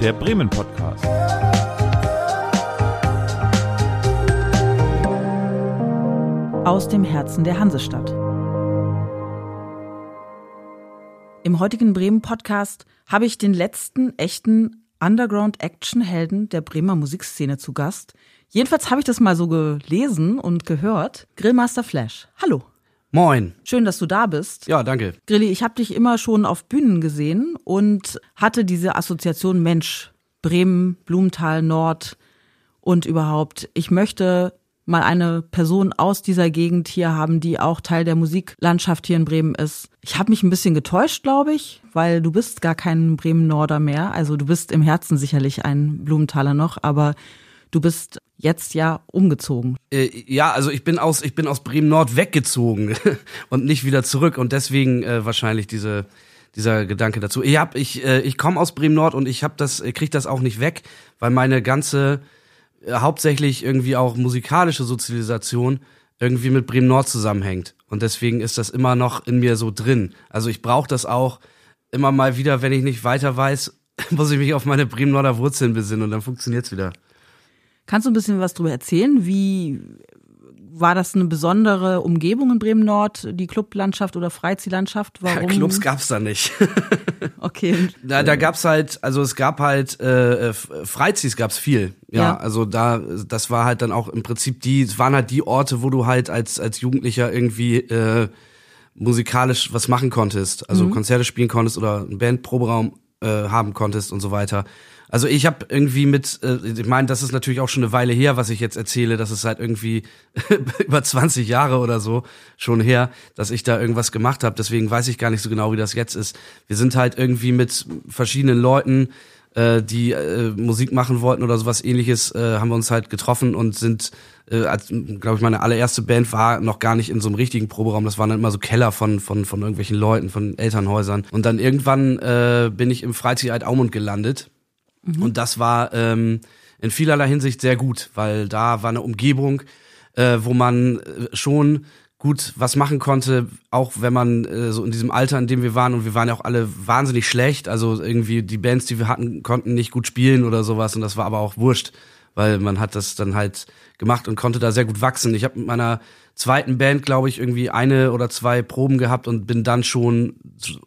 der Bremen Podcast. Aus dem Herzen der Hansestadt. Im heutigen Bremen Podcast habe ich den letzten echten Underground-Action-Helden der Bremer Musikszene zu Gast. Jedenfalls habe ich das mal so gelesen und gehört. Grillmaster Flash. Hallo. Moin. Schön, dass du da bist. Ja, danke. Grilli, ich habe dich immer schon auf Bühnen gesehen und hatte diese Assoziation Mensch, Bremen, Blumenthal, Nord und überhaupt. Ich möchte mal eine Person aus dieser Gegend hier haben, die auch Teil der Musiklandschaft hier in Bremen ist. Ich habe mich ein bisschen getäuscht, glaube ich, weil du bist gar kein Bremen-Norder mehr. Also du bist im Herzen sicherlich ein Blumenthaler noch, aber du bist jetzt ja umgezogen. Äh, ja, also ich bin aus aus Bremen Nord weggezogen und nicht wieder zurück und deswegen äh, wahrscheinlich diese dieser Gedanke dazu. Ich ich äh, ich komme aus Bremen Nord und ich habe das krieg das auch nicht weg, weil meine ganze äh, hauptsächlich irgendwie auch musikalische Sozialisation irgendwie mit Bremen Nord zusammenhängt und deswegen ist das immer noch in mir so drin. Also ich brauche das auch immer mal wieder, wenn ich nicht weiter weiß, muss ich mich auf meine Bremen Norder Wurzeln besinnen und dann funktioniert's wieder. Kannst du ein bisschen was darüber erzählen? Wie war das eine besondere Umgebung in Bremen Nord, die Clublandschaft oder Freiziehlandschaft? Ja, Warum? Clubs gab's da nicht. Okay. Da, da gab's halt, also es gab halt äh, F- Freiziehs gab's viel. Ja, Ja. also da, das war halt dann auch im Prinzip die, es waren halt die Orte, wo du halt als als Jugendlicher irgendwie äh, musikalisch was machen konntest, also Konzerte spielen konntest oder einen Bandproberaum äh, haben konntest und so weiter. Also ich habe irgendwie mit, äh, ich meine, das ist natürlich auch schon eine Weile her, was ich jetzt erzähle, das ist halt irgendwie über 20 Jahre oder so schon her, dass ich da irgendwas gemacht habe. Deswegen weiß ich gar nicht so genau, wie das jetzt ist. Wir sind halt irgendwie mit verschiedenen Leuten, äh, die äh, Musik machen wollten oder sowas ähnliches, äh, haben wir uns halt getroffen und sind, äh, glaube ich, meine allererste Band war noch gar nicht in so einem richtigen Proberaum. Das waren dann immer so Keller von, von, von irgendwelchen Leuten, von Elternhäusern. Und dann irgendwann äh, bin ich im Freizeit Aumund gelandet. Und das war ähm, in vielerlei Hinsicht sehr gut, weil da war eine Umgebung, äh, wo man äh, schon gut was machen konnte, auch wenn man äh, so in diesem Alter, in dem wir waren, und wir waren ja auch alle wahnsinnig schlecht, also irgendwie die Bands, die wir hatten, konnten nicht gut spielen oder sowas und das war aber auch wurscht, weil man hat das dann halt gemacht und konnte da sehr gut wachsen. Ich habe mit meiner zweiten Band, glaube ich, irgendwie eine oder zwei Proben gehabt und bin dann schon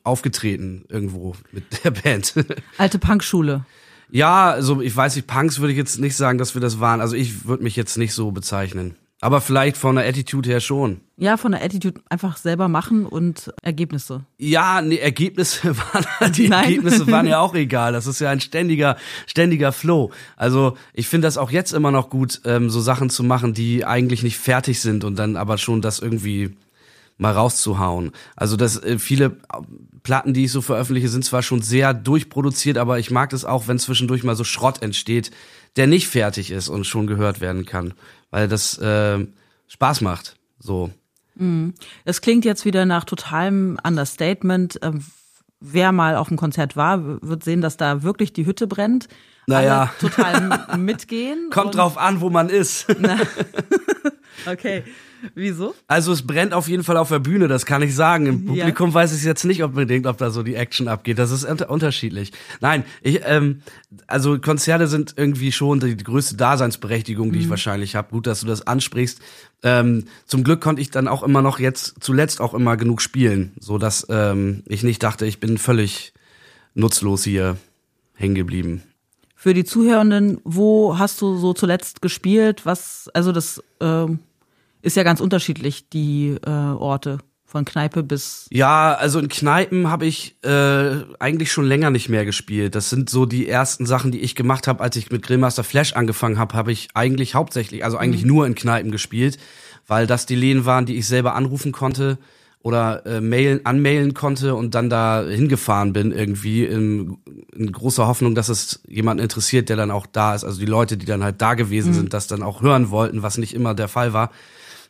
aufgetreten irgendwo mit der Band. Alte Punkschule. Ja, also ich weiß nicht, Punks würde ich jetzt nicht sagen, dass wir das waren. Also ich würde mich jetzt nicht so bezeichnen. Aber vielleicht von der Attitude her schon. Ja, von der Attitude einfach selber machen und Ergebnisse. Ja, nee, Ergebnisse waren, die Nein. Ergebnisse waren ja auch egal. Das ist ja ein ständiger, ständiger Flow. Also ich finde das auch jetzt immer noch gut, ähm, so Sachen zu machen, die eigentlich nicht fertig sind und dann aber schon das irgendwie mal rauszuhauen. Also das äh, viele Platten, die ich so veröffentliche, sind zwar schon sehr durchproduziert, aber ich mag das auch, wenn zwischendurch mal so Schrott entsteht, der nicht fertig ist und schon gehört werden kann, weil das äh, Spaß macht. So. Es klingt jetzt wieder nach totalem Understatement. Ähm, Wer mal auf dem Konzert war, wird sehen, dass da wirklich die Hütte brennt. Naja. Alle total mitgehen. Kommt drauf an, wo man ist. Okay. Wieso? Also es brennt auf jeden Fall auf der Bühne, das kann ich sagen. Im Ja. Publikum weiß ich jetzt nicht unbedingt, ob da so die Action abgeht. Das ist unter unterschiedlich. Nein, ich, ähm, also Konzerte sind irgendwie schon die, größte Daseinsberechtigung, die ich wahrscheinlich habe. Gut, dass du das ansprichst. Ähm, zum Glück konnte ich dann auch immer noch jetzt zuletzt auch immer genug spielen, so dass ähm, ich nicht dachte, ich bin völlig nutzlos hier hängen geblieben. Für die Zuhörenden, wo hast du so zuletzt gespielt? Was, also das ähm, ist ja ganz unterschiedlich, die äh, Orte. Von Kneipe bis. Ja, also in Kneipen habe ich äh, eigentlich schon länger nicht mehr gespielt. Das sind so die ersten Sachen, die ich gemacht habe, als ich mit Grillmaster Flash angefangen habe, habe ich eigentlich hauptsächlich, also eigentlich nur in Kneipen gespielt, weil das die Läden waren, die ich selber anrufen konnte oder äh, mailen, anmailen konnte und dann da hingefahren bin irgendwie in, in großer Hoffnung, dass es jemanden interessiert, der dann auch da ist. Also die Leute, die dann halt da gewesen sind, das dann auch hören wollten, was nicht immer der Fall war.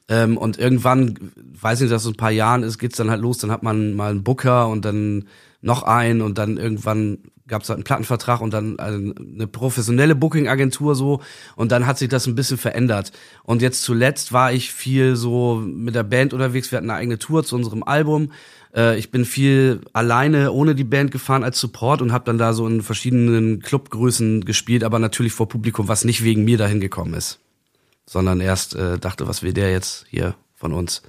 Ähm, und irgendwann, weiß nicht, dass es ein paar Jahren ist, geht's dann halt los, dann hat man mal einen Booker und dann noch einen und dann irgendwann gab es halt einen Plattenvertrag und dann eine professionelle Booking-Agentur so und dann hat sich das ein bisschen verändert. Und jetzt zuletzt war ich viel so mit der Band unterwegs, wir hatten eine eigene Tour zu unserem Album. Äh, ich bin viel alleine ohne die Band gefahren als Support und habe dann da so in verschiedenen Clubgrößen gespielt, aber natürlich vor Publikum, was nicht wegen mir dahin gekommen ist, sondern erst äh, dachte, was will der jetzt hier von uns?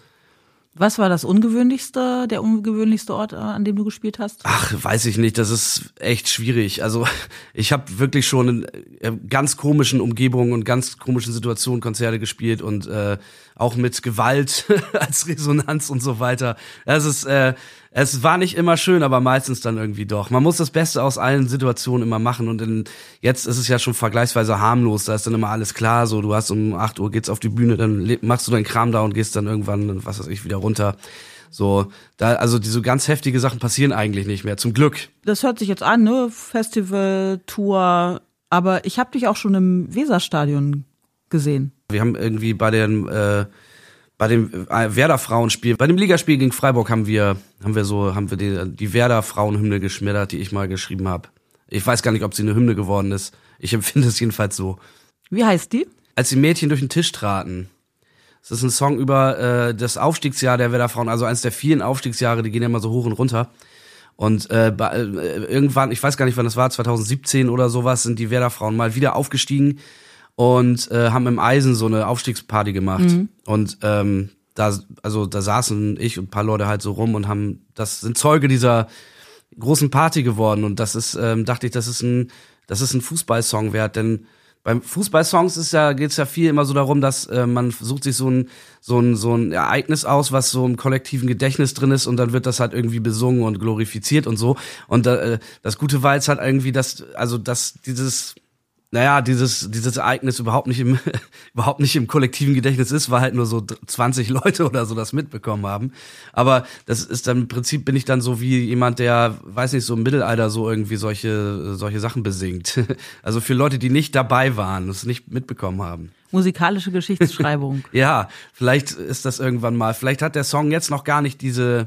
Was war das ungewöhnlichste, der ungewöhnlichste Ort, äh, an dem du gespielt hast? Ach, weiß ich nicht. Das ist echt schwierig. Also ich habe wirklich schon in äh, ganz komischen Umgebungen und ganz komischen Situationen Konzerte gespielt und äh, auch mit Gewalt als Resonanz und so weiter. Es ist, äh, es war nicht immer schön, aber meistens dann irgendwie doch. Man muss das Beste aus allen Situationen immer machen und in, jetzt ist es ja schon vergleichsweise harmlos. Da ist dann immer alles klar. So, du hast um 8 Uhr geht's auf die Bühne, dann machst du deinen Kram da und gehst dann irgendwann, was weiß ich, wieder runter. So, da, also diese ganz heftige Sachen passieren eigentlich nicht mehr, zum Glück. Das hört sich jetzt an, ne? Festival, Tour, aber ich habe dich auch schon im Weserstadion gesehen. Wir haben irgendwie bei den äh, bei dem äh, Werder Frauenspiel, bei dem Ligaspiel gegen Freiburg haben wir haben wir so haben wir die, die Werder Frauenhymne geschmettert, die ich mal geschrieben habe. Ich weiß gar nicht, ob sie eine Hymne geworden ist. Ich empfinde es jedenfalls so. Wie heißt die? Als die Mädchen durch den Tisch traten. Das ist ein Song über äh, das Aufstiegsjahr der Werder Frauen, also eines der vielen Aufstiegsjahre, die gehen ja immer so hoch und runter. Und äh, äh irgendwann, ich weiß gar nicht, wann das war, 2017 oder sowas, sind die Werder Frauen mal wieder aufgestiegen und äh, haben im Eisen so eine Aufstiegsparty gemacht. Mhm. Und ähm, da, also da saßen ich und ein paar Leute halt so rum und haben, das sind Zeuge dieser großen Party geworden. Und das ist, ähm, dachte ich, das ist ein, das ist ein Fußballsong wert, denn beim Fußballsongs ist ja geht's ja viel immer so darum, dass äh, man sucht sich so ein so ein so ein Ereignis aus, was so im kollektiven Gedächtnis drin ist und dann wird das halt irgendwie besungen und glorifiziert und so und äh, das Gute war jetzt halt irgendwie, dass also dass dieses naja, dieses, dieses Ereignis überhaupt nicht im, überhaupt nicht im kollektiven Gedächtnis ist, weil halt nur so 20 Leute oder so das mitbekommen haben. Aber das ist dann im Prinzip bin ich dann so wie jemand, der, weiß nicht, so im Mittelalter so irgendwie solche, solche Sachen besingt. Also für Leute, die nicht dabei waren, das nicht mitbekommen haben. Musikalische Geschichtsschreibung. ja, vielleicht ist das irgendwann mal, vielleicht hat der Song jetzt noch gar nicht diese,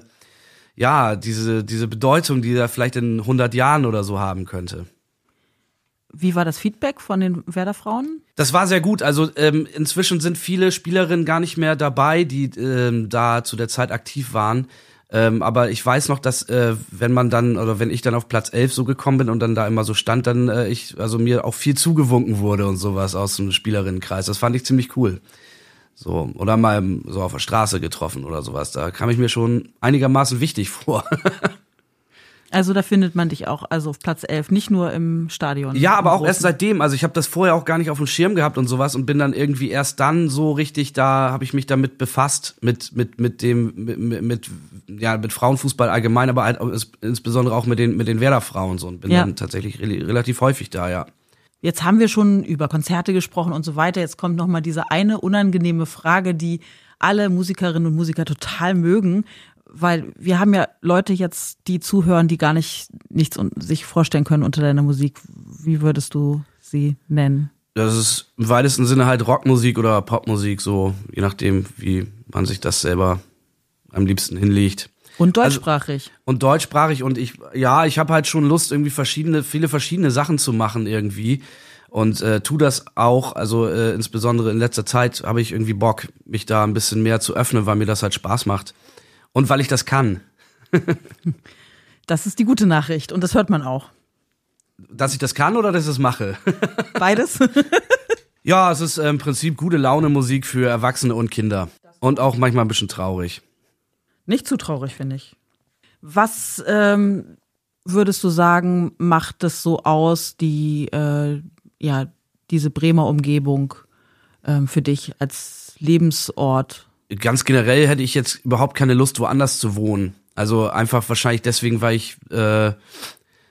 ja, diese, diese Bedeutung, die er vielleicht in 100 Jahren oder so haben könnte. Wie war das Feedback von den Werder-Frauen? Das war sehr gut. Also ähm, inzwischen sind viele Spielerinnen gar nicht mehr dabei, die ähm, da zu der Zeit aktiv waren. Ähm, aber ich weiß noch, dass äh, wenn man dann oder wenn ich dann auf Platz 11 so gekommen bin und dann da immer so stand, dann äh, ich also mir auch viel zugewunken wurde und sowas aus dem Spielerinnenkreis. Das fand ich ziemlich cool. So oder mal so auf der Straße getroffen oder sowas. Da kam ich mir schon einigermaßen wichtig vor. Also da findet man dich auch, also auf Platz 11, nicht nur im Stadion. Ja, aber auch erst seitdem. Also ich habe das vorher auch gar nicht auf dem Schirm gehabt und sowas und bin dann irgendwie erst dann so richtig, da habe ich mich damit befasst, mit, mit, mit dem, mit, mit, ja, mit Frauenfußball allgemein, aber halt insbesondere auch mit den, mit den Werder-Frauen so und bin ja. dann tatsächlich re relativ häufig da, ja. Jetzt haben wir schon über Konzerte gesprochen und so weiter. Jetzt kommt nochmal diese eine unangenehme Frage, die alle Musikerinnen und Musiker total mögen weil wir haben ja Leute jetzt, die zuhören, die gar nicht nichts sich vorstellen können unter deiner Musik. Wie würdest du sie nennen? Das ist im weitesten Sinne halt Rockmusik oder Popmusik, so je nachdem, wie man sich das selber am liebsten hinlegt. Und also deutschsprachig. Also, und deutschsprachig und ich, ja, ich habe halt schon Lust, irgendwie verschiedene, viele verschiedene Sachen zu machen irgendwie. Und äh, tu das auch, also äh, insbesondere in letzter Zeit habe ich irgendwie Bock, mich da ein bisschen mehr zu öffnen, weil mir das halt Spaß macht. Und weil ich das kann. das ist die gute Nachricht und das hört man auch. Dass ich das kann oder dass ich es mache? Beides. ja, es ist im Prinzip gute Laune Musik für Erwachsene und Kinder. Und auch manchmal ein bisschen traurig. Nicht zu traurig, finde ich. Was ähm, würdest du sagen, macht es so aus, die, äh, ja, diese Bremer Umgebung ähm, für dich als Lebensort? Ganz generell hätte ich jetzt überhaupt keine Lust, woanders zu wohnen. Also einfach wahrscheinlich deswegen, weil ich äh,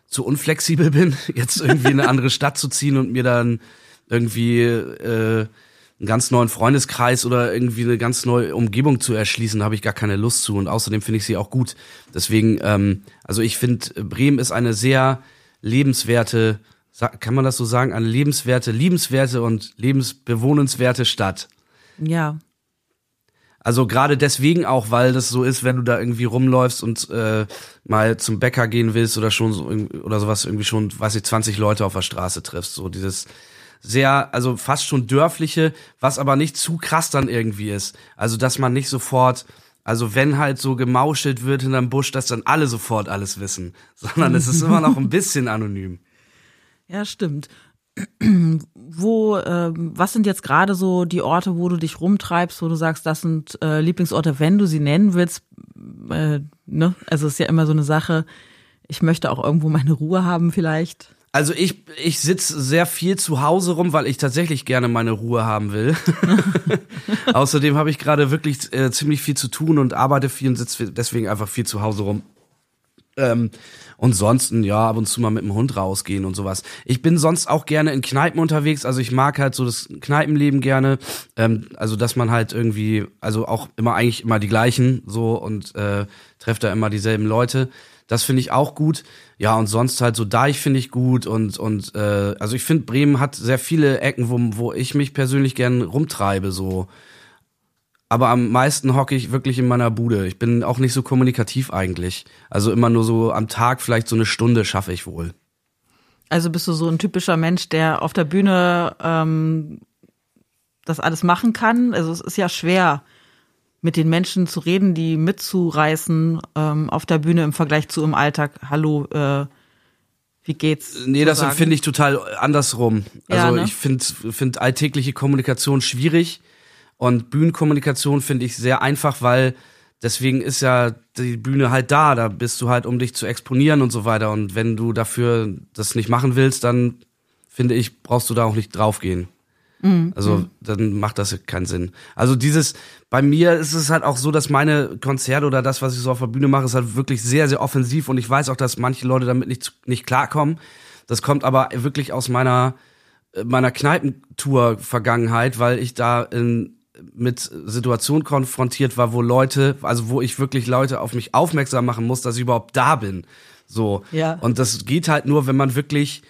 zu unflexibel bin, jetzt irgendwie in eine andere Stadt zu ziehen und mir dann irgendwie äh, einen ganz neuen Freundeskreis oder irgendwie eine ganz neue Umgebung zu erschließen, habe ich gar keine Lust zu. Und außerdem finde ich sie auch gut. Deswegen, ähm, also ich finde, Bremen ist eine sehr lebenswerte, kann man das so sagen, eine lebenswerte, liebenswerte und lebensbewohnenswerte Stadt. Ja. Also gerade deswegen auch, weil das so ist, wenn du da irgendwie rumläufst und äh, mal zum Bäcker gehen willst oder schon so oder sowas irgendwie schon, weiß ich, 20 Leute auf der Straße triffst. So dieses sehr, also fast schon dörfliche, was aber nicht zu krass dann irgendwie ist. Also dass man nicht sofort also wenn halt so gemauschelt wird hinterm Busch, dass dann alle sofort alles wissen, sondern es ist immer noch ein bisschen anonym. Ja, stimmt. Wo, äh, was sind jetzt gerade so die Orte, wo du dich rumtreibst, wo du sagst, das sind äh, Lieblingsorte, wenn du sie nennen willst? Äh, ne? Also es ist ja immer so eine Sache. Ich möchte auch irgendwo meine Ruhe haben, vielleicht. Also ich, ich sitze sehr viel zu Hause rum, weil ich tatsächlich gerne meine Ruhe haben will. Außerdem habe ich gerade wirklich äh, ziemlich viel zu tun und arbeite viel und sitze deswegen einfach viel zu Hause rum. Ähm, und sonst, ja, ab und zu mal mit dem Hund rausgehen und sowas. Ich bin sonst auch gerne in Kneipen unterwegs, also ich mag halt so das Kneipenleben gerne. Ähm, also, dass man halt irgendwie, also auch immer eigentlich immer die gleichen so und äh, trefft da immer dieselben Leute. Das finde ich auch gut. Ja, und sonst halt so Deich finde ich gut und und äh, also ich finde Bremen hat sehr viele Ecken, wo, wo ich mich persönlich gern rumtreibe so. Aber am meisten hocke ich wirklich in meiner Bude. Ich bin auch nicht so kommunikativ eigentlich. Also immer nur so am Tag vielleicht so eine Stunde schaffe ich wohl. Also bist du so ein typischer Mensch, der auf der Bühne ähm, das alles machen kann? Also es ist ja schwer, mit den Menschen zu reden, die mitzureißen ähm, auf der Bühne im Vergleich zu im Alltag. Hallo, äh, wie geht's? Nee, das finde ich total andersrum. Also ja, ne? ich finde find alltägliche Kommunikation schwierig und Bühnenkommunikation finde ich sehr einfach, weil deswegen ist ja die Bühne halt da. Da bist du halt, um dich zu exponieren und so weiter. Und wenn du dafür das nicht machen willst, dann finde ich, brauchst du da auch nicht draufgehen. Mhm. Also mhm. dann macht das keinen Sinn. Also dieses, bei mir ist es halt auch so, dass meine Konzerte oder das, was ich so auf der Bühne mache, ist halt wirklich sehr, sehr offensiv und ich weiß auch, dass manche Leute damit nicht, nicht klarkommen. Das kommt aber wirklich aus meiner, meiner Kneipentour-Vergangenheit, weil ich da in, mit Situationen konfrontiert war, wo Leute, also wo ich wirklich Leute auf mich aufmerksam machen muss, dass ich überhaupt da bin. So. Ja. Und das geht halt nur, wenn man wirklich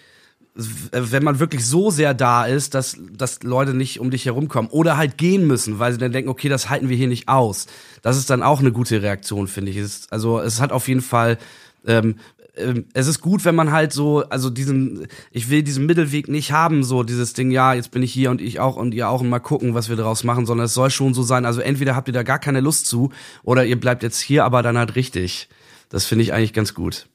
wenn man wirklich so sehr da ist, dass, dass Leute nicht um dich herumkommen oder halt gehen müssen, weil sie dann denken, okay, das halten wir hier nicht aus. Das ist dann auch eine gute Reaktion, finde ich. Es, also es hat auf jeden Fall, ähm, ähm, es ist gut, wenn man halt so, also diesen, ich will diesen Mittelweg nicht haben, so dieses Ding, ja, jetzt bin ich hier und ich auch und ihr auch und mal gucken, was wir daraus machen, sondern es soll schon so sein, also entweder habt ihr da gar keine Lust zu oder ihr bleibt jetzt hier, aber dann halt richtig. Das finde ich eigentlich ganz gut.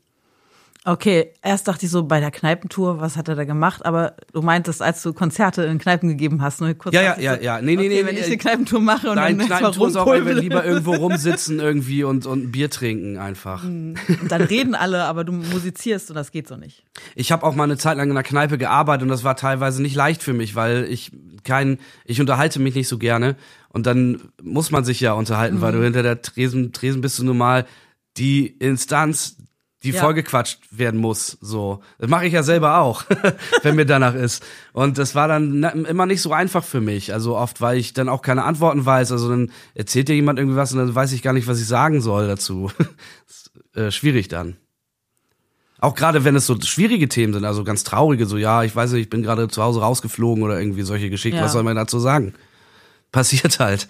Okay, erst dachte ich so bei der Kneipentour, was hat er da gemacht? Aber du meintest, als du Konzerte in Kneipen gegeben hast, ne? Kurz ja, ja, ja, ja. Nee, nee, okay, nee. Wenn ich eine Kneipentour mache und nein, dann Kneipentour ist auch einfach lieber irgendwo rumsitzen irgendwie und, und ein Bier trinken einfach. Hm. Und dann reden alle, aber du musizierst und das geht so nicht. Ich habe auch mal eine Zeit lang in einer Kneipe gearbeitet und das war teilweise nicht leicht für mich, weil ich kein, ich unterhalte mich nicht so gerne und dann muss man sich ja unterhalten, mhm. weil du hinter der Tresen, Tresen bist du normal die Instanz, die ja. vollgequatscht werden muss. So, das mache ich ja selber auch, wenn mir danach ist. Und das war dann immer nicht so einfach für mich. Also oft, weil ich dann auch keine Antworten weiß. Also dann erzählt dir jemand irgendwie was und dann weiß ich gar nicht, was ich sagen soll dazu. ist, äh, schwierig dann. Auch gerade wenn es so schwierige Themen sind, also ganz traurige, so ja, ich weiß nicht, ich bin gerade zu Hause rausgeflogen oder irgendwie solche Geschichten. Ja. Was soll man dazu sagen? Passiert halt.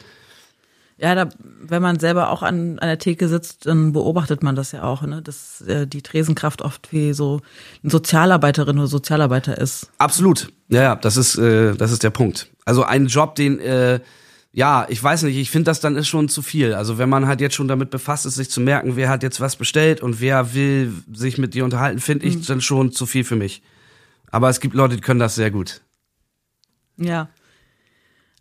Ja, da, wenn man selber auch an, an der Theke sitzt, dann beobachtet man das ja auch, ne? dass äh, die Tresenkraft oft wie so eine Sozialarbeiterin oder Sozialarbeiter ist. Absolut. Ja, ja, das ist, äh, das ist der Punkt. Also ein Job, den, äh, ja, ich weiß nicht, ich finde das dann ist schon zu viel. Also wenn man halt jetzt schon damit befasst ist, sich zu merken, wer hat jetzt was bestellt und wer will sich mit dir unterhalten, finde ich mhm. dann schon zu viel für mich. Aber es gibt Leute, die können das sehr gut. Ja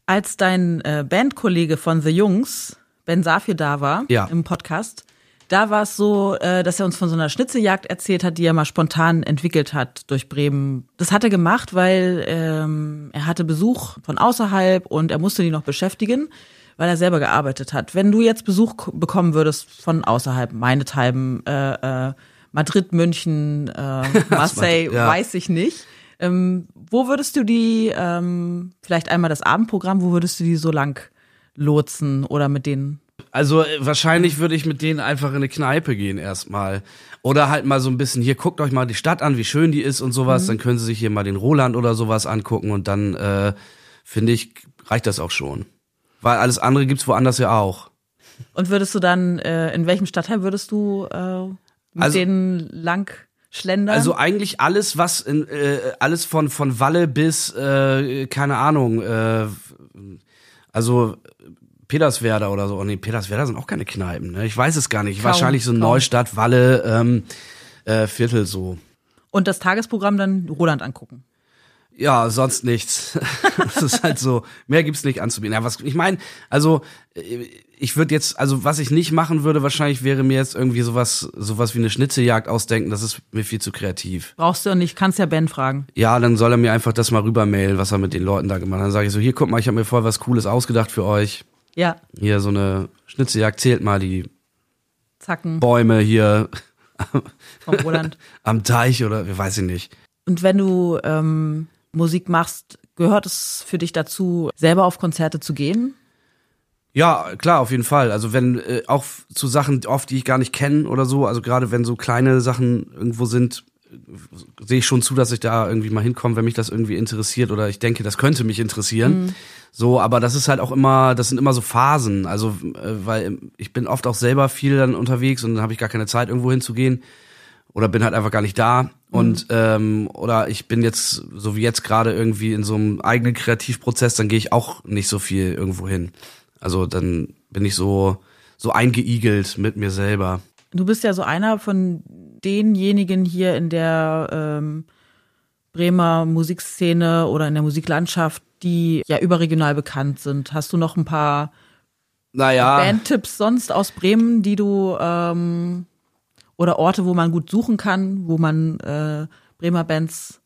als dein äh, Bandkollege von The Jungs, Ben Safir, da war ja. im Podcast, da war es so, äh, dass er uns von so einer Schnitzeljagd erzählt hat, die er mal spontan entwickelt hat durch Bremen. Das hat er gemacht, weil ähm, er hatte Besuch von außerhalb und er musste die noch beschäftigen, weil er selber gearbeitet hat. Wenn du jetzt Besuch bekommen würdest von außerhalb, meinethalben äh, äh, Madrid, München, äh, Marseille, ja. weiß ich nicht. Ähm, wo würdest du die, ähm, vielleicht einmal das Abendprogramm, wo würdest du die so lang lotsen oder mit denen? Also äh, wahrscheinlich würde ich mit denen einfach in eine Kneipe gehen erstmal. Oder halt mal so ein bisschen, hier guckt euch mal die Stadt an, wie schön die ist und sowas. Mhm. Dann können sie sich hier mal den Roland oder sowas angucken und dann äh, finde ich, reicht das auch schon. Weil alles andere gibt's woanders ja auch. Und würdest du dann, äh, in welchem Stadtteil würdest du äh, mit Also- denen lang schlendern? Also eigentlich alles, was in, äh, alles von von Walle bis äh, keine Ahnung, äh, also Peterswerda oder so. Oh nee, Peterswerda sind auch keine Kneipen. Ne? Ich weiß es gar nicht. Kaum, Wahrscheinlich so kaum. Neustadt, Walle, ähm, äh, Viertel so. Und das Tagesprogramm dann Roland angucken. Ja, sonst nichts. das ist halt so, mehr gibt's nicht anzubieten. Ja, was ich meine, also äh, ich würde jetzt, also was ich nicht machen würde, wahrscheinlich wäre mir jetzt irgendwie sowas, sowas wie eine Schnitzeljagd ausdenken. Das ist mir viel zu kreativ. Brauchst du nicht, kannst ja Ben fragen. Ja, dann soll er mir einfach das mal rübermailen, was er mit den Leuten da gemacht hat. Dann sage ich so, hier, guck mal, ich habe mir voll was Cooles ausgedacht für euch. Ja, Hier so eine Schnitzeljagd, zählt mal die zacken Bäume hier vom Roland. am Teich oder weiß ich nicht. Und wenn du ähm, Musik machst, gehört es für dich dazu, selber auf Konzerte zu gehen? Ja, klar, auf jeden Fall. Also wenn äh, auch zu Sachen oft, die ich gar nicht kenne oder so, also gerade wenn so kleine Sachen irgendwo sind, äh, sehe ich schon zu, dass ich da irgendwie mal hinkomme, wenn mich das irgendwie interessiert oder ich denke, das könnte mich interessieren. So, aber das ist halt auch immer, das sind immer so Phasen. Also, äh, weil ich bin oft auch selber viel dann unterwegs und dann habe ich gar keine Zeit, irgendwo hinzugehen. Oder bin halt einfach gar nicht da. Und ähm, oder ich bin jetzt, so wie jetzt gerade irgendwie in so einem eigenen Kreativprozess, dann gehe ich auch nicht so viel irgendwo hin. Also dann bin ich so, so eingeigelt mit mir selber. Du bist ja so einer von denjenigen hier in der ähm, Bremer Musikszene oder in der Musiklandschaft, die ja überregional bekannt sind. Hast du noch ein paar Naja. Bandtipps sonst aus Bremen, die du ähm, oder Orte, wo man gut suchen kann, wo man äh, Bremer Bands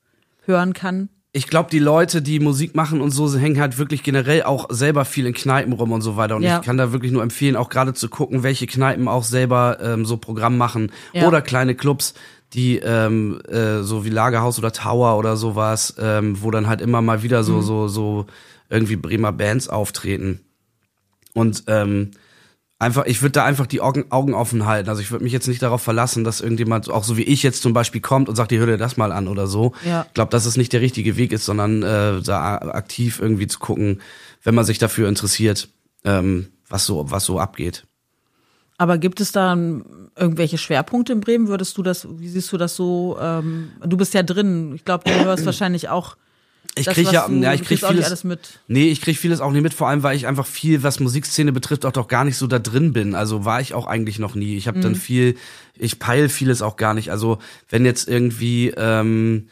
hören kann? ich glaube, die Leute, die Musik machen und so, hängen halt wirklich generell auch selber viel in Kneipen rum und so weiter. Und Ja. ich kann da wirklich nur empfehlen, auch gerade zu gucken, welche Kneipen auch selber ähm, so Programm machen Ja. oder kleine Clubs, die ähm, äh, so wie Lagerhaus oder Tower oder sowas, ähm, wo dann halt immer mal wieder Mhm. so so so irgendwie Bremer Bands auftreten. Und ähm, einfach, ich würde da einfach die Augen, Augen offen halten. Also ich würde mich jetzt nicht darauf verlassen, dass irgendjemand, auch so wie ich jetzt zum Beispiel kommt und sagt, ihr hör dir das mal an oder so. Ja. Ich glaube, dass es nicht der richtige Weg ist, sondern äh, da aktiv irgendwie zu gucken, wenn man sich dafür interessiert, ähm, was so, was so abgeht. Aber gibt es da irgendwelche Schwerpunkte in Bremen? Würdest du das, wie siehst du das so? Ähm, du bist ja drin. Ich glaube, du hörst wahrscheinlich auch. Ich das, krieg was ja, du, ja, ich krieg vieles, alles mit. Nee, ich krieg vieles auch nicht mit, vor allem weil ich einfach viel, was Musikszene betrifft, auch doch gar nicht so da drin bin. Also war ich auch eigentlich noch nie. Ich habe dann viel, ich peil vieles auch gar nicht. Also wenn jetzt irgendwie ähm,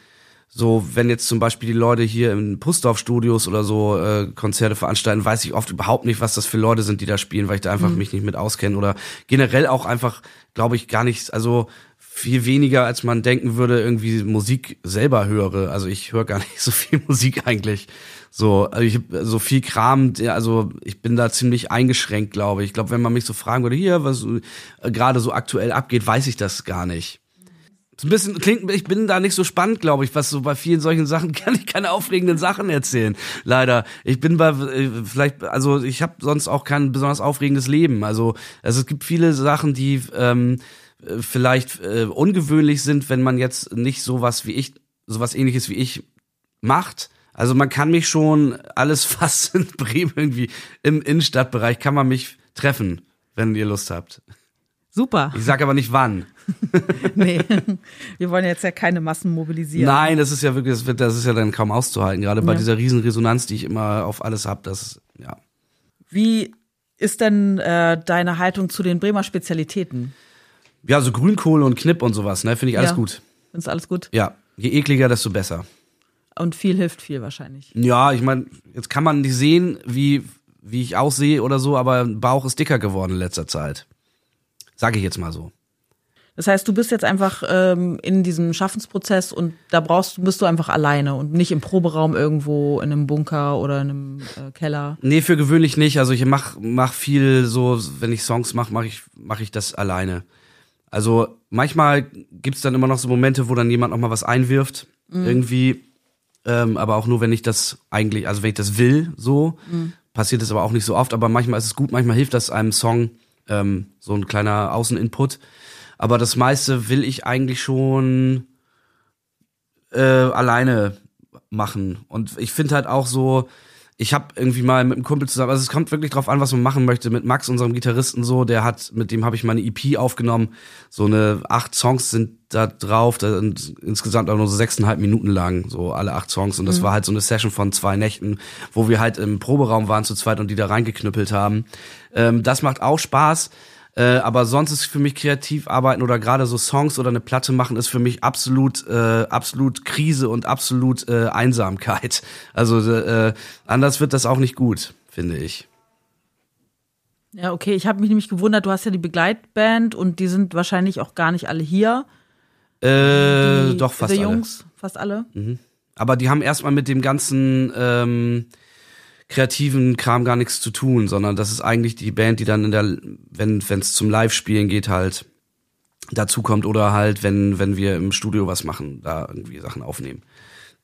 so, wenn jetzt zum Beispiel die Leute hier in Pustorf-Studios oder so äh, Konzerte veranstalten, weiß ich oft überhaupt nicht, was das für Leute sind, die da spielen, weil ich da einfach mich nicht mit auskenne oder generell auch einfach, glaube ich, gar nicht, also viel weniger, als man denken würde, irgendwie Musik selber höre. Also ich höre gar nicht so viel Musik eigentlich. So, also ich so viel Kram, also ich bin da ziemlich eingeschränkt, glaube ich. Ich glaube, wenn man mich so fragen würde, hier, was äh, gerade so aktuell abgeht, weiß ich das gar nicht. So ein bisschen klingt, ich bin da nicht so spannend, glaube ich, was so bei vielen solchen Sachen kann ich keine aufregenden Sachen erzählen. Leider. Ich bin bei äh, vielleicht, also ich habe sonst auch kein besonders aufregendes Leben. Also, also es gibt viele Sachen, die ähm, äh, vielleicht äh, ungewöhnlich sind, wenn man jetzt nicht sowas wie ich, sowas ähnliches wie ich macht. Also man kann mich schon alles fast in Bremen irgendwie im Innenstadtbereich kann man mich treffen, wenn ihr Lust habt. Super. Ich sag aber nicht wann. Nee. Wir wollen jetzt ja keine Massen mobilisieren. Nein, das ist ja wirklich, das, wird, das ist ja dann kaum auszuhalten. Gerade bei Ja. dieser riesen Resonanz, die ich immer auf alles hab, das, ja. Wie ist denn äh, deine Haltung zu den Bremer Spezialitäten? Ja, so Grünkohl und Knipp und sowas, ne, finde ich alles Ja. gut. Ist alles gut? Ja, je ekliger, desto besser. Und viel hilft viel wahrscheinlich. Ja, ich meine, jetzt kann man nicht sehen, wie, wie ich aussehe oder so, aber Bauch ist dicker geworden in letzter Zeit. Sage ich jetzt mal so. Das heißt, du bist jetzt einfach ähm, in diesem Schaffensprozess und da brauchst bist du einfach alleine und nicht im Proberaum irgendwo in einem Bunker oder in einem äh, Keller. Nee, für gewöhnlich nicht. Also ich mach, mach viel so, wenn ich Songs mache, mache ich, mach ich das alleine. Also manchmal gibt's dann immer noch so Momente, wo dann jemand noch mal was einwirft. Irgendwie. Ähm, aber auch nur, wenn ich das eigentlich, also wenn ich das will, so. Passiert das aber auch nicht so oft. Aber manchmal ist es gut, manchmal hilft das einem Song ähm, so ein kleiner Außeninput. Aber das meiste will ich eigentlich schon äh, alleine machen. Und ich finde halt auch so, ich habe irgendwie mal mit einem Kumpel zusammen, also es kommt wirklich drauf an, was man machen möchte. Mit Max, unserem Gitarristen, so, der hat, mit dem habe ich meine EP aufgenommen. So eine acht Songs sind da drauf, da sind insgesamt auch nur so sechseinhalb Minuten lang, so alle acht Songs. Und das mhm. war halt so eine Session von zwei Nächten, wo wir halt im Proberaum waren zu zweit und die da reingeknüppelt haben. Ähm, das macht auch Spaß. Äh, aber sonst ist für mich kreativ arbeiten oder gerade so Songs oder eine Platte machen ist für mich absolut, äh, absolut Krise und absolut äh, Einsamkeit. Also äh, anders wird das auch nicht gut, finde ich. Ja, okay. Ich habe mich nämlich gewundert, du hast ja die Begleitband und die sind wahrscheinlich auch gar nicht alle hier. Äh, die, doch, fast alle. Jungs, fast alle. Mhm. Aber die haben erstmal mit dem ganzen ähm, kreativen Kram gar nichts zu tun, sondern das ist eigentlich die Band, die dann in der, wenn es zum Live-Spielen geht, halt dazu kommt oder halt, wenn, wenn wir im Studio was machen, da irgendwie Sachen aufnehmen.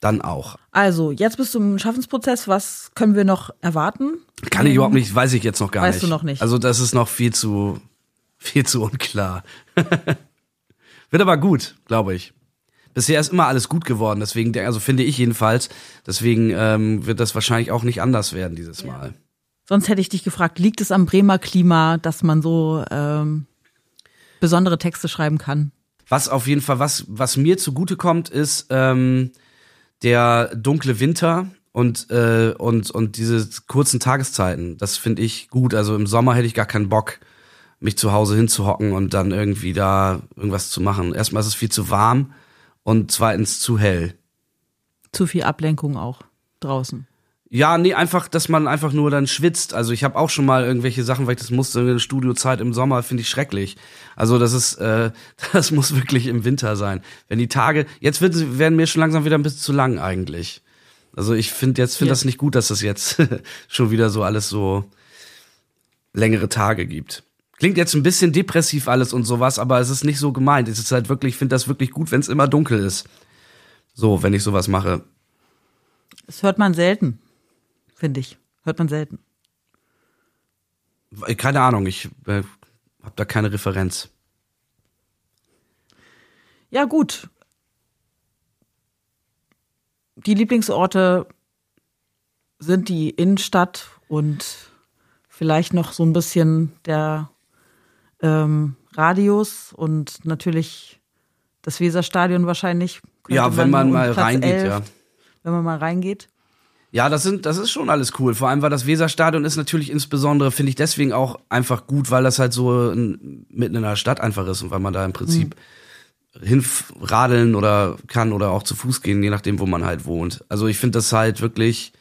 Dann auch. Also, jetzt bist du im Schaffensprozess. Was können wir noch erwarten? Kann ich überhaupt nicht, weiß ich jetzt noch gar weißt nicht. Weißt du noch nicht? Also, das ist noch viel zu, viel zu unklar. Wird aber gut, glaube ich bisher ist immer alles gut geworden, deswegen, also finde ich jedenfalls, deswegen ähm, wird das wahrscheinlich auch nicht anders werden dieses ja. Mal. Sonst hätte ich dich gefragt, liegt es am Bremer Klima, dass man so ähm, besondere Texte schreiben kann? Was auf jeden Fall, was, was mir zugute kommt, ist ähm, der dunkle Winter und, äh, und, und diese kurzen Tageszeiten. Das finde ich gut. Also im Sommer hätte ich gar keinen Bock, mich zu Hause hinzuhocken und dann irgendwie da irgendwas zu machen. Erstmal ist es viel zu warm und zweitens zu hell. Zu viel Ablenkung auch draußen. Ja, nee, einfach, dass man einfach nur dann schwitzt. Also ich habe auch schon mal irgendwelche Sachen, weil ich das musste in der Studiozeit im Sommer, finde ich schrecklich. Also das ist, äh, das muss wirklich im Winter sein. Wenn die Tage, jetzt wird, werden mir schon langsam wieder ein bisschen zu lang eigentlich. Also ich finde jetzt finde ja. das nicht gut, dass das jetzt schon wieder so alles so längere Tage gibt. Klingt jetzt ein bisschen depressiv alles und sowas, aber es ist nicht so gemeint. Es ist halt wirklich, ich finde das wirklich gut, wenn es immer dunkel ist. So, wenn ich sowas mache. Das hört man selten, finde ich. Hört man selten. Keine Ahnung, ich äh, habe da keine Referenz. Ja, gut. Die Lieblingsorte sind die Innenstadt und vielleicht noch so ein bisschen der ähm, Radius und natürlich das Weserstadion wahrscheinlich. Ja, wenn man, man mal Platz reingeht, 11, ja. Wenn man mal reingeht. Ja, das sind, das ist schon alles cool. Vor allem, weil das Weserstadion ist natürlich insbesondere, finde ich deswegen auch einfach gut, weil das halt so in, mitten in der Stadt einfach ist und weil man da im Prinzip mhm. hinradeln oder kann oder auch zu Fuß gehen, je nachdem, wo man halt wohnt. Also ich finde das halt wirklich,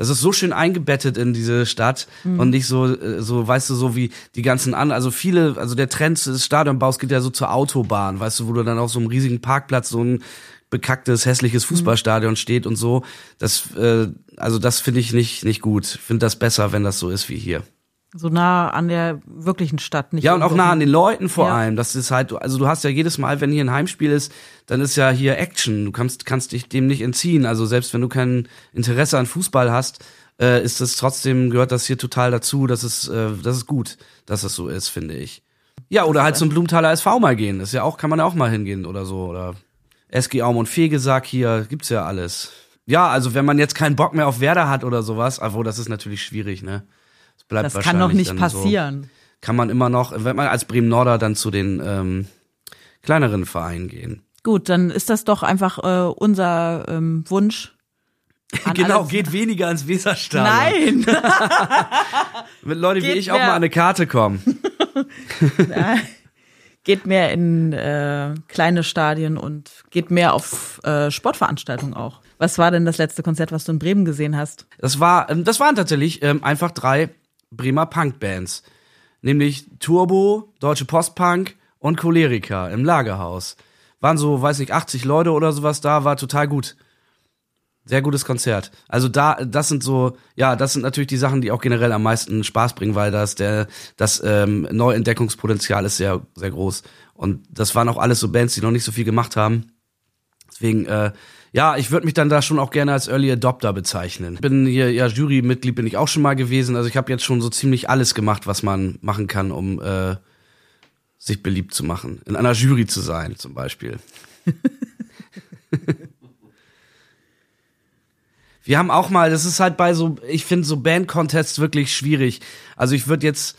das ist so schön eingebettet in diese Stadt mhm. und nicht so, äh, so, weißt du, so wie die ganzen anderen, also viele, also der Trend des Stadionbaus geht ja so zur Autobahn, weißt du, wo du dann auf so einem riesigen Parkplatz so ein bekacktes, hässliches mhm. Fußballstadion steht und so. Das, äh, also das finde ich nicht, nicht gut. Finde das besser, wenn das so ist wie hier. So nah an der wirklichen Stadt, nicht? Ja, und auch nah an den Leuten vor ja. allem. Das ist halt, also du hast ja jedes Mal, wenn hier ein Heimspiel ist, dann ist ja hier Action. Du kannst, kannst dich dem nicht entziehen. Also selbst wenn du kein Interesse an Fußball hast, äh, ist das trotzdem, gehört das hier total dazu. Das ist, äh, das ist gut, dass es so ist, finde ich. Ja, oder halt zum Blumenthaler SV mal gehen. Das ist ja auch, kann man ja auch mal hingehen oder so. Oder SG Aum und Fegesack hier, gibt's ja alles. Ja, also wenn man jetzt keinen Bock mehr auf Werder hat oder sowas, obwohl das ist natürlich schwierig, ne? Das bleibt das kann doch nicht passieren. So, kann man immer noch, wenn man als Bremen-Norder dann zu den ähm, kleineren Vereinen gehen. Gut, dann ist das doch einfach äh, unser ähm, Wunsch. genau, geht weniger ans Weserstadion. Nein! Mit Leute geht wie ich auch mal an eine Karte kommen. geht mehr in äh, kleine Stadien und geht mehr auf äh, Sportveranstaltungen auch. Was war denn das letzte Konzert, was du in Bremen gesehen hast? Das war, ähm, das waren tatsächlich ähm, einfach drei Bremer Punkbands. Nämlich Turbo, Deutsche Postpunk und Cholerica im Lagerhaus. Waren so, weiß nicht, 80 Leute oder sowas da, war total gut. Sehr gutes Konzert. Also da, das sind so, ja, das sind natürlich die Sachen, die auch generell am meisten Spaß bringen, weil das der, das ähm, Neuentdeckungspotenzial ist sehr, sehr groß. Und das waren auch alles so Bands, die noch nicht so viel gemacht haben. Deswegen, äh, ja, ich würde mich dann da schon auch gerne als Early Adopter bezeichnen. Bin hier, ja, Jurymitglied bin ich auch schon mal gewesen. Also ich habe jetzt schon so ziemlich alles gemacht, was man machen kann, um äh, sich beliebt zu machen. In einer Jury zu sein, zum Beispiel. Wir haben auch mal, das ist halt bei so, ich finde so Band-Contests wirklich schwierig. Also ich würde jetzt,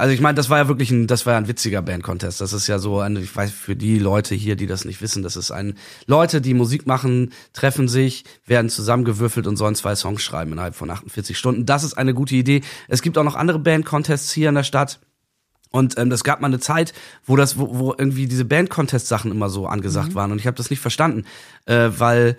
also ich meine, das war ja wirklich ein, das war ja ein witziger Band-Contest. Das ist ja so, ein, ich weiß, für die Leute hier, die das nicht wissen, das ist ein, Leute, die Musik machen, treffen sich, werden zusammengewürfelt und sollen zwei Songs schreiben innerhalb von 48 Stunden. Das ist eine gute Idee. Es gibt auch noch andere Band-Contests hier in der Stadt. Und ähm, das gab mal eine Zeit, wo das, wo, wo irgendwie diese Band-Contest-Sachen immer so angesagt mhm. waren. Und ich habe das nicht verstanden, äh, weil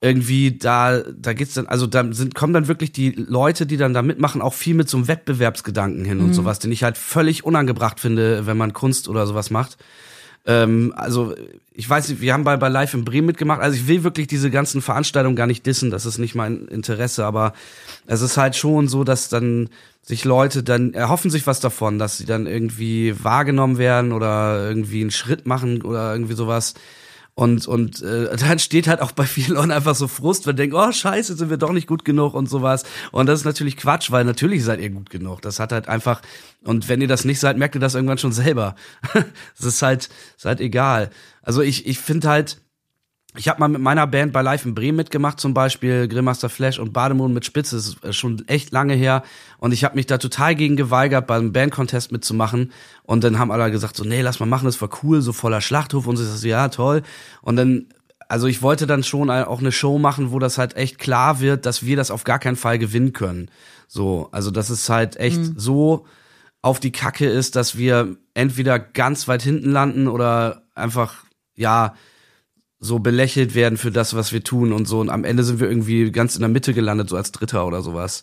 irgendwie da, da geht's dann, also da sind, kommen dann wirklich die Leute, die dann da mitmachen, auch viel mit so einem Wettbewerbsgedanken hin mhm. und sowas, den ich halt völlig unangebracht finde, wenn man Kunst oder sowas macht. Ähm, also ich weiß nicht, wir haben bei, bei Live in Bremen mitgemacht. Also ich will wirklich diese ganzen Veranstaltungen gar nicht dissen, das ist nicht mein Interesse, aber es ist halt schon so, dass dann sich Leute dann erhoffen sich was davon, dass sie dann irgendwie wahrgenommen werden oder irgendwie einen Schritt machen oder irgendwie sowas. Und, und äh, dann steht halt auch bei vielen Leuten einfach so Frust, wenn denken, oh scheiße, sind wir doch nicht gut genug und sowas. Und das ist natürlich Quatsch, weil natürlich seid ihr gut genug. Das hat halt einfach, und wenn ihr das nicht seid, merkt ihr das irgendwann schon selber. Es ist halt, ist halt egal. Also ich, ich finde halt, ich habe mal mit meiner Band bei Live in Bremen mitgemacht, zum Beispiel Grillmaster Flash und Bademond mit Spitze. Das ist äh, schon echt lange her. Und ich habe mich da total gegen geweigert, beim Bandcontest mitzumachen. Und dann haben alle gesagt, so, nee, lass mal machen, das war cool, so voller Schlachthof. Und so, ja, toll. Und dann, also ich wollte dann schon auch eine Show machen, wo das halt echt klar wird, dass wir das auf gar keinen Fall gewinnen können. So, also dass es halt echt mhm. so auf die Kacke ist, dass wir entweder ganz weit hinten landen oder einfach, ja, so belächelt werden für das, was wir tun und so. Und am Ende sind wir irgendwie ganz in der Mitte gelandet, so als Dritter oder sowas.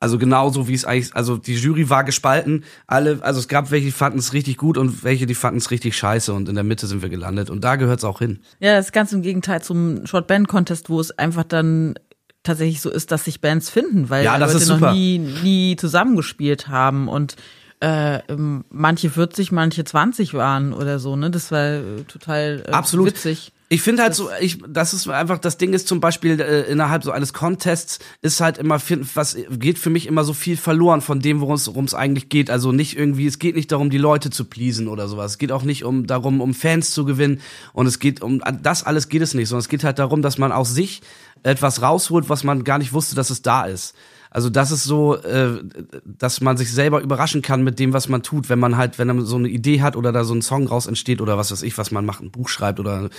Also genauso wie es eigentlich, also die Jury war gespalten. Alle, also es gab welche, die fanden es richtig gut und welche, die fanden es richtig scheiße. Und in der Mitte sind wir gelandet. Und da gehört es auch hin. Ja, das ist ganz im Gegenteil zum Short Band Contest, wo es einfach dann tatsächlich so ist, dass sich Bands finden, weil ja, das Leute noch nie, nie zusammengespielt haben und äh, manche 40, manche 20 waren oder so, ne? Das war äh, total äh, Absolut. witzig. Ich finde halt so, ich, das ist einfach, das Ding ist zum Beispiel äh, innerhalb so eines Contests ist halt immer, was geht für mich immer so viel verloren von dem, worum es eigentlich geht. Also nicht irgendwie, es geht nicht darum, die Leute zu pleasen oder sowas. Es geht auch nicht um darum, um Fans zu gewinnen. Und es geht um das alles geht es nicht, sondern es geht halt darum, dass man aus sich etwas rausholt, was man gar nicht wusste, dass es da ist. Also das ist so, äh, dass man sich selber überraschen kann mit dem, was man tut, wenn man halt, wenn man so eine Idee hat oder da so ein Song raus entsteht oder was weiß ich, was man macht, ein Buch schreibt oder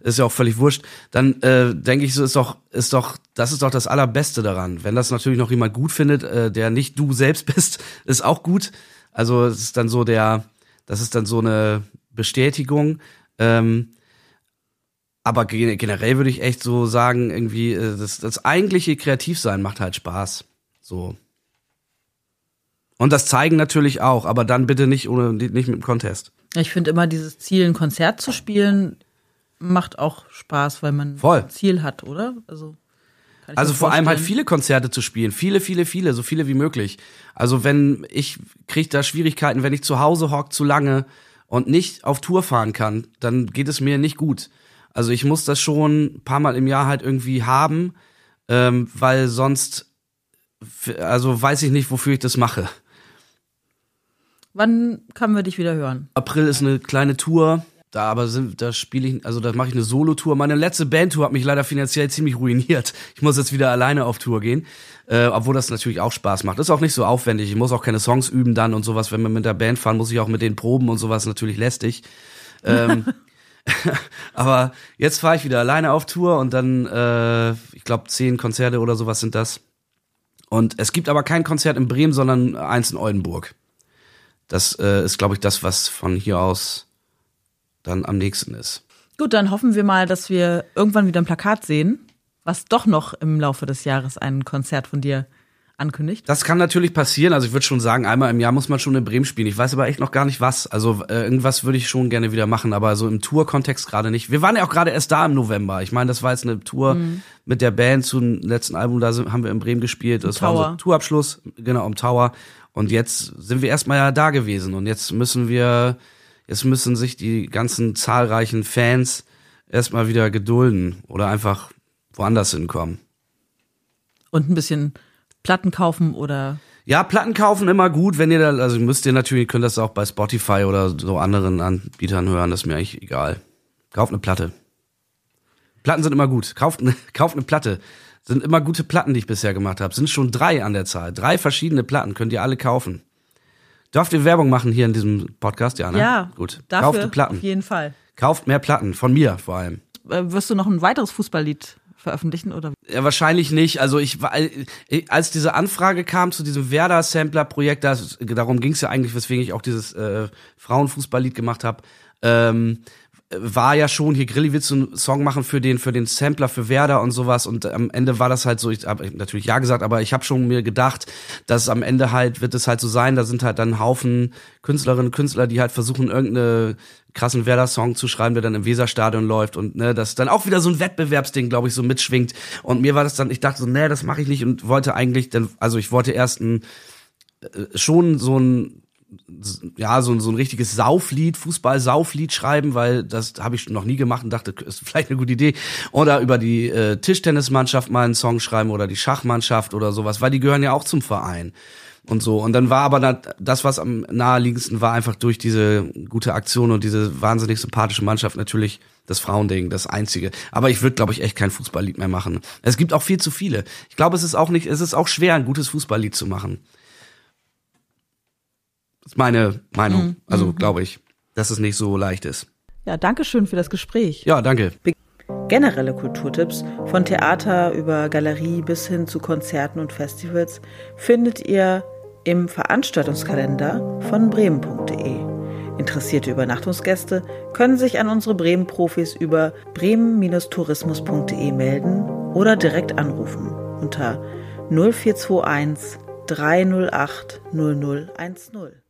ist ja auch völlig wurscht, dann äh, denke ich, so ist doch, ist doch, das ist doch das Allerbeste daran. Wenn das natürlich noch jemand gut findet, äh, der nicht du selbst bist, ist auch gut. Also es ist dann so der, das ist dann so eine Bestätigung. Ähm, aber generell würde ich echt so sagen, irgendwie, äh, das, das eigentliche Kreativsein macht halt Spaß. So. Und das zeigen natürlich auch, aber dann bitte nicht ohne nicht mit dem Contest. Ich finde immer dieses Ziel, ein Konzert zu spielen, macht auch Spaß, weil man Voll. ein Ziel hat, oder? Also, also vor allem halt viele Konzerte zu spielen, viele, viele, viele, so viele wie möglich. Also wenn ich kriege da Schwierigkeiten, wenn ich zu Hause hock zu lange und nicht auf Tour fahren kann, dann geht es mir nicht gut. Also ich muss das schon ein paar Mal im Jahr halt irgendwie haben, ähm, weil sonst also weiß ich nicht, wofür ich das mache. Wann können wir dich wieder hören? April ist eine kleine Tour. Da aber sind, da spiele ich, also da mache ich eine Solo-Tour. Meine letzte Bandtour hat mich leider finanziell ziemlich ruiniert. Ich muss jetzt wieder alleine auf Tour gehen, äh, obwohl das natürlich auch Spaß macht. Ist auch nicht so aufwendig. Ich muss auch keine Songs üben dann und sowas. Wenn wir mit der Band fahren, muss ich auch mit den Proben und sowas natürlich lästig. Ähm, aber jetzt fahre ich wieder alleine auf Tour und dann, äh, ich glaube, zehn Konzerte oder sowas sind das. Und es gibt aber kein Konzert in Bremen, sondern eins in Oldenburg. Das äh, ist, glaube ich, das, was von hier aus dann am nächsten ist. Gut, dann hoffen wir mal, dass wir irgendwann wieder ein Plakat sehen, was doch noch im Laufe des Jahres ein Konzert von dir ankündigt? Das kann natürlich passieren. Also ich würde schon sagen, einmal im Jahr muss man schon in Bremen spielen. Ich weiß aber echt noch gar nicht was. Also äh, irgendwas würde ich schon gerne wieder machen, aber so im Tour-Kontext gerade nicht. Wir waren ja auch gerade erst da im November. Ich meine, das war jetzt eine Tour mhm. mit der Band zum letzten Album. Da haben wir in Bremen gespielt. Das war unser Tourabschluss, genau, im Tower. Und jetzt sind wir erstmal ja da gewesen. Und jetzt müssen wir, jetzt müssen sich die ganzen zahlreichen Fans erstmal wieder gedulden oder einfach woanders hinkommen. Und ein bisschen Platten kaufen oder? Ja, Platten kaufen immer gut, wenn ihr da, also müsst ihr natürlich, könnt das auch bei Spotify oder so anderen Anbietern hören, das ist mir eigentlich egal. Kauft eine Platte. Platten sind immer gut. Kauft, ne, kauft eine Platte. Sind immer gute Platten, die ich bisher gemacht habe. Sind schon drei an der Zahl. Drei verschiedene Platten könnt ihr alle kaufen. Dürft ihr Werbung machen hier in diesem Podcast? Ja, ne? Ja, gut. dafür Kauft Platten. auf jeden Fall. Kauft mehr Platten. Von mir vor allem. Äh, wirst du noch ein weiteres Fußballlied veröffentlichen oder? Ja, wahrscheinlich nicht. Also ich war, äh, als diese Anfrage kam zu diesem Werder-Sampler-Projekt, das, darum ging es ja eigentlich, weswegen ich auch dieses äh, Frauenfußballlied gemacht habe. Ähm, war ja schon hier du einen Song machen für den für den Sampler für Werder und sowas. Und am Ende war das halt so ich habe natürlich ja gesagt aber ich habe schon mir gedacht dass am Ende halt wird es halt so sein. Da sind halt dann Haufen Künstlerinnen Künstler die halt versuchen irgendeine krassen Werder Song zu schreiben der dann im Weserstadion läuft und ne das dann auch wieder so ein Wettbewerbsding glaube ich so mitschwingt. Und mir war das dann ich dachte so nee das mache ich nicht und wollte eigentlich dann also ich wollte erst ein äh, schon so ein ja, so, so ein richtiges Sauflied, Fußball-Sauflied schreiben, weil das habe ich noch nie gemacht und dachte, ist vielleicht eine gute Idee. Oder über die äh, Tischtennismannschaft mal einen Song schreiben oder die Schachmannschaft oder sowas, weil die gehören ja auch zum Verein und so. Und dann war aber das, was am naheliegendsten war, einfach durch diese gute Aktion und diese wahnsinnig sympathische Mannschaft natürlich das Frauending, das einzige. Aber ich würde, glaube ich, echt kein Fußballlied mehr machen. Es gibt auch viel zu viele. Ich glaube, es ist auch nicht, es ist auch schwer, ein gutes Fußballlied zu machen. Das ist meine Meinung. Mhm. Also mhm. glaube ich, dass es nicht so leicht ist. Ja, danke schön für das Gespräch. Ja, danke. Generelle Kulturtipps von Theater über Galerie bis hin zu Konzerten und Festivals findet ihr im Veranstaltungskalender von bremen.de. Interessierte Übernachtungsgäste können sich an unsere Bremen-Profis über bremen-tourismus.de melden oder direkt anrufen unter 0421 308 0010.